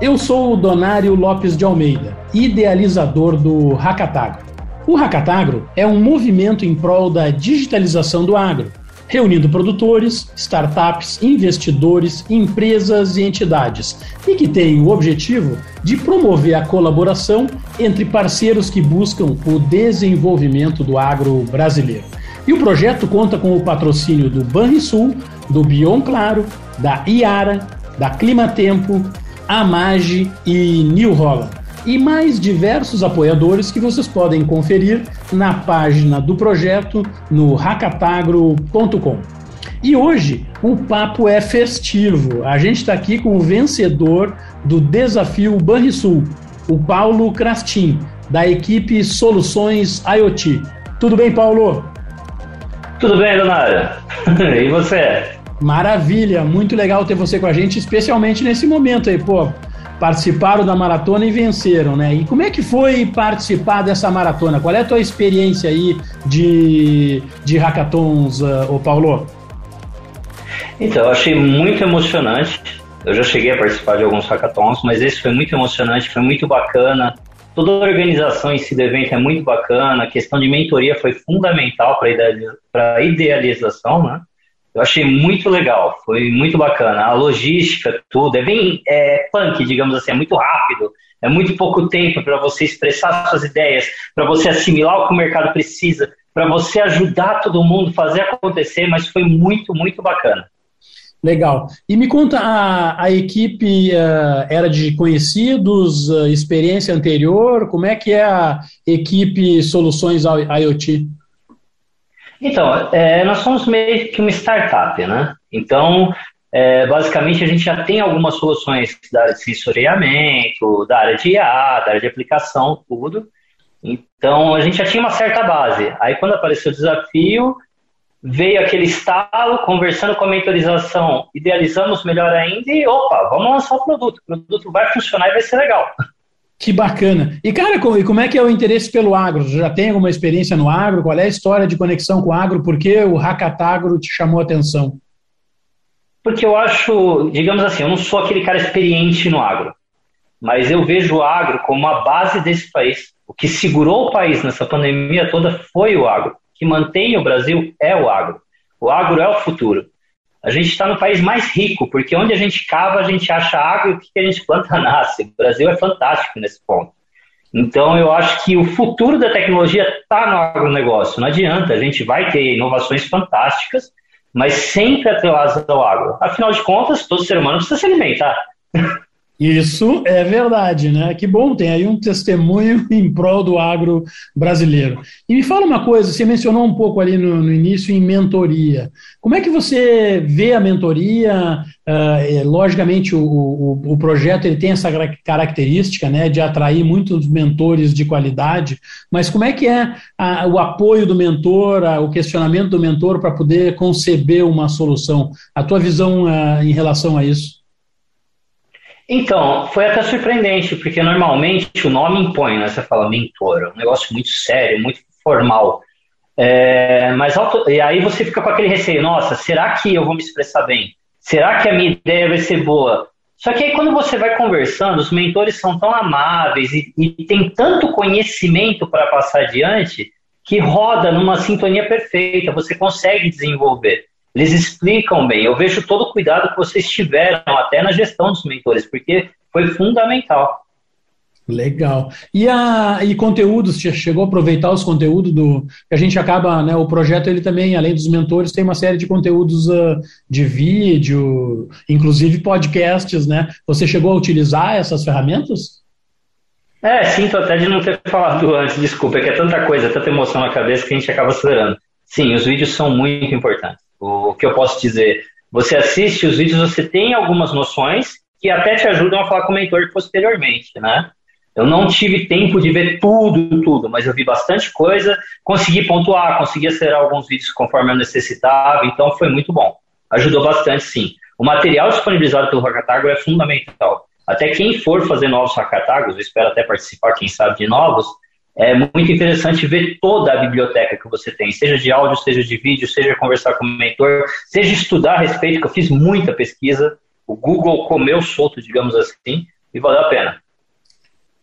Eu sou o Donário Lopes de Almeida, idealizador do Hackatagro. O Hackatagro é um movimento em prol da digitalização do agro, reunindo produtores, startups, investidores, empresas e entidades, e que tem o objetivo de promover a colaboração entre parceiros que buscam o desenvolvimento do agro brasileiro. E o projeto conta com o patrocínio do Banrisul, do Bion Claro, da Iara, da Climatempo, Amage e New Holland. E mais diversos apoiadores que vocês podem conferir na página do projeto no racatagro.com. E hoje o papo é festivo. A gente está aqui com o vencedor do desafio Banrisul, o Paulo Crastin, da equipe Soluções IoT. Tudo bem, Paulo? Tudo bem, Leonardo? e você? Maravilha, muito legal ter você com a gente, especialmente nesse momento aí, pô. Participaram da maratona e venceram, né? E como é que foi participar dessa maratona? Qual é a tua experiência aí de, de hackathons, uh, ô Paulo? Então, eu achei muito emocionante. Eu já cheguei a participar de alguns hackathons, mas esse foi muito emocionante, foi muito bacana. Toda a organização em si do evento é muito bacana. A questão de mentoria foi fundamental para a idealização, né? Eu achei muito legal, foi muito bacana. A logística, tudo, é bem é, punk, digamos assim, é muito rápido, é muito pouco tempo para você expressar suas ideias, para você assimilar o que o mercado precisa, para você ajudar todo mundo, fazer acontecer, mas foi muito, muito bacana. Legal. E me conta, a, a equipe uh, era de conhecidos, uh, experiência anterior? Como é que é a equipe Soluções IoT? Então, é, nós somos meio que uma startup, né? Então, é, basicamente, a gente já tem algumas soluções da área de sensoriamento, da área de IA, da área de aplicação, tudo. Então, a gente já tinha uma certa base. Aí, quando apareceu o desafio, veio aquele estalo, conversando com a mentorização, idealizamos melhor ainda e, opa, vamos lançar o produto. O produto vai funcionar e vai ser legal. Que bacana. E, cara, como é que é o interesse pelo agro? Você já tem alguma experiência no agro? Qual é a história de conexão com o agro? Por que o Hackatagro te chamou a atenção? Porque eu acho, digamos assim, eu não sou aquele cara experiente no agro, mas eu vejo o agro como a base desse país. O que segurou o país nessa pandemia toda foi o agro. O que mantém o Brasil é o agro. O agro é o futuro. A gente está no país mais rico, porque onde a gente cava, a gente acha água e o que a gente planta nasce. O Brasil é fantástico nesse ponto. Então, eu acho que o futuro da tecnologia está no agronegócio. Não adianta, a gente vai ter inovações fantásticas, mas sempre atreladas ao agro. Afinal de contas, todo ser humano precisa se alimentar. Isso é verdade, né? Que bom, tem aí um testemunho em prol do agro brasileiro. E me fala uma coisa, você mencionou um pouco ali no, no início em mentoria. Como é que você vê a mentoria? Uh, logicamente, o, o, o, projeto ele tem essa característica né, de atrair muitos mentores de qualidade, mas como é que é a, o apoio do mentor, a, o questionamento do mentor para poder conceber uma solução? A tua visão uh, em relação a isso? Então, foi até surpreendente, porque normalmente o nome impõe, né? Você fala mentor, é um negócio muito sério, muito formal. É, mas e aí você fica com aquele receio, nossa, será que eu vou me expressar bem? Será que a minha ideia vai ser boa? Só que aí quando você vai conversando, os mentores são tão amáveis e, e tem tanto conhecimento para passar adiante que roda numa sintonia perfeita, você consegue desenvolver. Eles explicam bem. Eu vejo todo o cuidado que vocês tiveram até na gestão dos mentores, porque foi fundamental. Legal. E, a, e conteúdos, chegou a aproveitar os conteúdos do. que a gente acaba, né? O projeto ele também, além dos mentores, tem uma série de conteúdos uh, de vídeo, inclusive podcasts, né? Você chegou a utilizar essas ferramentas? É, sinto até de não ter falado antes, desculpa, é que é tanta coisa, tanta emoção na cabeça que a gente acaba acelerando. Sim, os vídeos são muito importantes. O que eu posso dizer? Você assiste os vídeos, você tem algumas noções que até te ajudam a falar com o mentor posteriormente, né? Eu não tive tempo de ver tudo, tudo, mas eu vi bastante coisa, consegui pontuar, consegui acelerar alguns vídeos conforme eu necessitava, então foi muito bom. Ajudou bastante, sim. O material disponibilizado pelo Hackatago é fundamental. Até quem for fazer novos Hackatagos, eu espero até participar, quem sabe, de novos, é muito interessante ver toda a biblioteca que você tem, seja de áudio, seja de vídeo, seja conversar com o mentor, seja estudar a respeito, que eu fiz muita pesquisa. O Google comeu solto, digamos assim, e valeu a pena.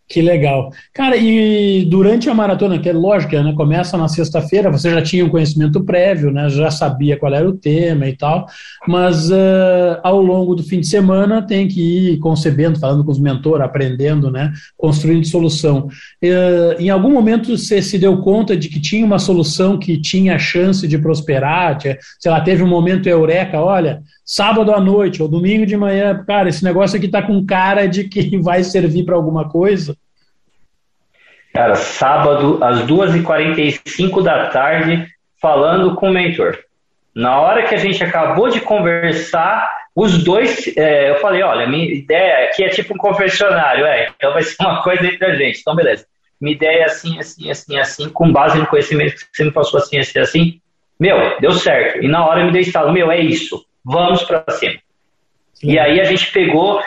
Que legal. Cara, e durante a maratona, que é lógica, né? Começa na sexta-feira, você já tinha um conhecimento prévio, né? Já sabia qual era o tema e tal, mas uh, ao longo do fim de semana tem que ir concebendo, falando com os mentores, aprendendo, né? Construindo solução. Uh, em algum momento você se deu conta de que tinha uma solução que tinha chance de prosperar? Tinha, sei lá, teve um momento eureka, olha, sábado à noite ou domingo de manhã, cara, esse negócio aqui tá com cara de que vai servir para alguma coisa? Cara, sábado às 2h45 da tarde, falando com o mentor. Na hora que a gente acabou de conversar, os dois, é, eu falei, olha, minha ideia aqui é tipo um confessionário, é, então vai ser uma coisa entre a gente, então beleza. Minha ideia é assim, assim, assim, assim, com base no conhecimento que você me passou assim, assim, assim. Meu, deu certo. E na hora eu me dei estalo, meu, é isso vamos para cima. Sim. E aí a gente pegou,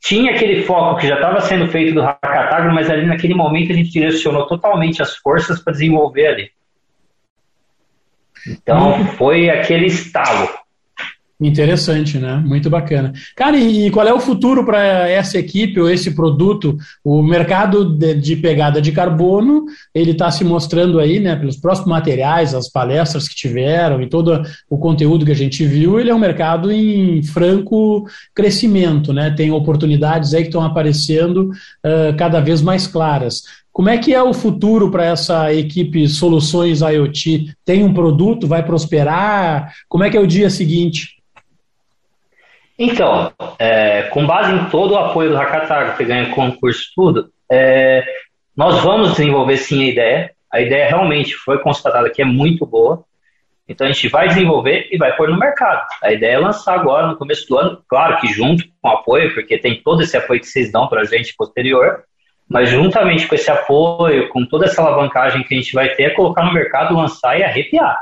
tinha aquele foco que já estava sendo feito do Hakatagro, mas ali naquele momento a gente direcionou totalmente as forças para desenvolver ali. Então foi aquele estalo. Interessante, né? Muito bacana. Cara, e qual é o futuro para essa equipe ou esse produto? O mercado de, de pegada de carbono, ele está se mostrando aí, né? Pelos próximos materiais, as palestras que tiveram e todo o conteúdo que a gente viu, ele é um mercado em franco crescimento, né? Tem oportunidades aí que estão aparecendo uh, cada vez mais claras. Como é que é o futuro para essa equipe Soluções IoT? Tem um produto, vai prosperar? Como é que é o dia seguinte? Então, é, com base em todo o apoio do Hakatago, que ganha concurso tudo, é, nós vamos desenvolver sim a ideia. A ideia realmente foi constatada que é muito boa. Então a gente vai desenvolver e vai pôr no mercado. A ideia é lançar agora no começo do ano, claro que junto com o apoio, porque tem todo esse apoio que vocês dão para a gente posterior, mas juntamente com esse apoio, com toda essa alavancagem que a gente vai ter, é colocar no mercado, lançar e arrepiar.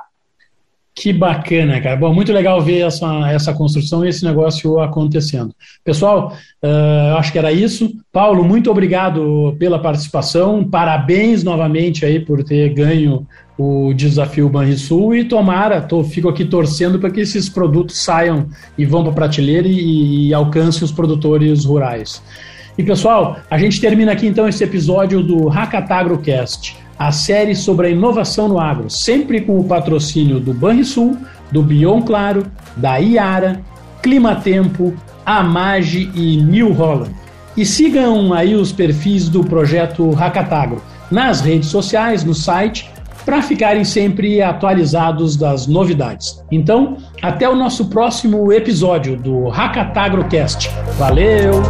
Que bacana, cara. Bom, muito legal ver essa, essa construção e esse negócio acontecendo. Pessoal, uh, acho que era isso. Paulo, muito obrigado pela participação. Parabéns novamente aí por ter ganho o desafio Banrisul e tomara, tô, fico aqui torcendo para que esses produtos saiam e vão para a prateleira e, e alcancem os produtores rurais. E pessoal, a gente termina aqui então esse episódio do Hackatagrocast a série sobre a inovação no agro, sempre com o patrocínio do Banrisul, do Bion Claro, da Iara, Climatempo, Amage e New Holland. E sigam aí os perfis do projeto Hackatagro nas redes sociais, no site, para ficarem sempre atualizados das novidades. Então, até o nosso próximo episódio do Hackatagrocast. Valeu!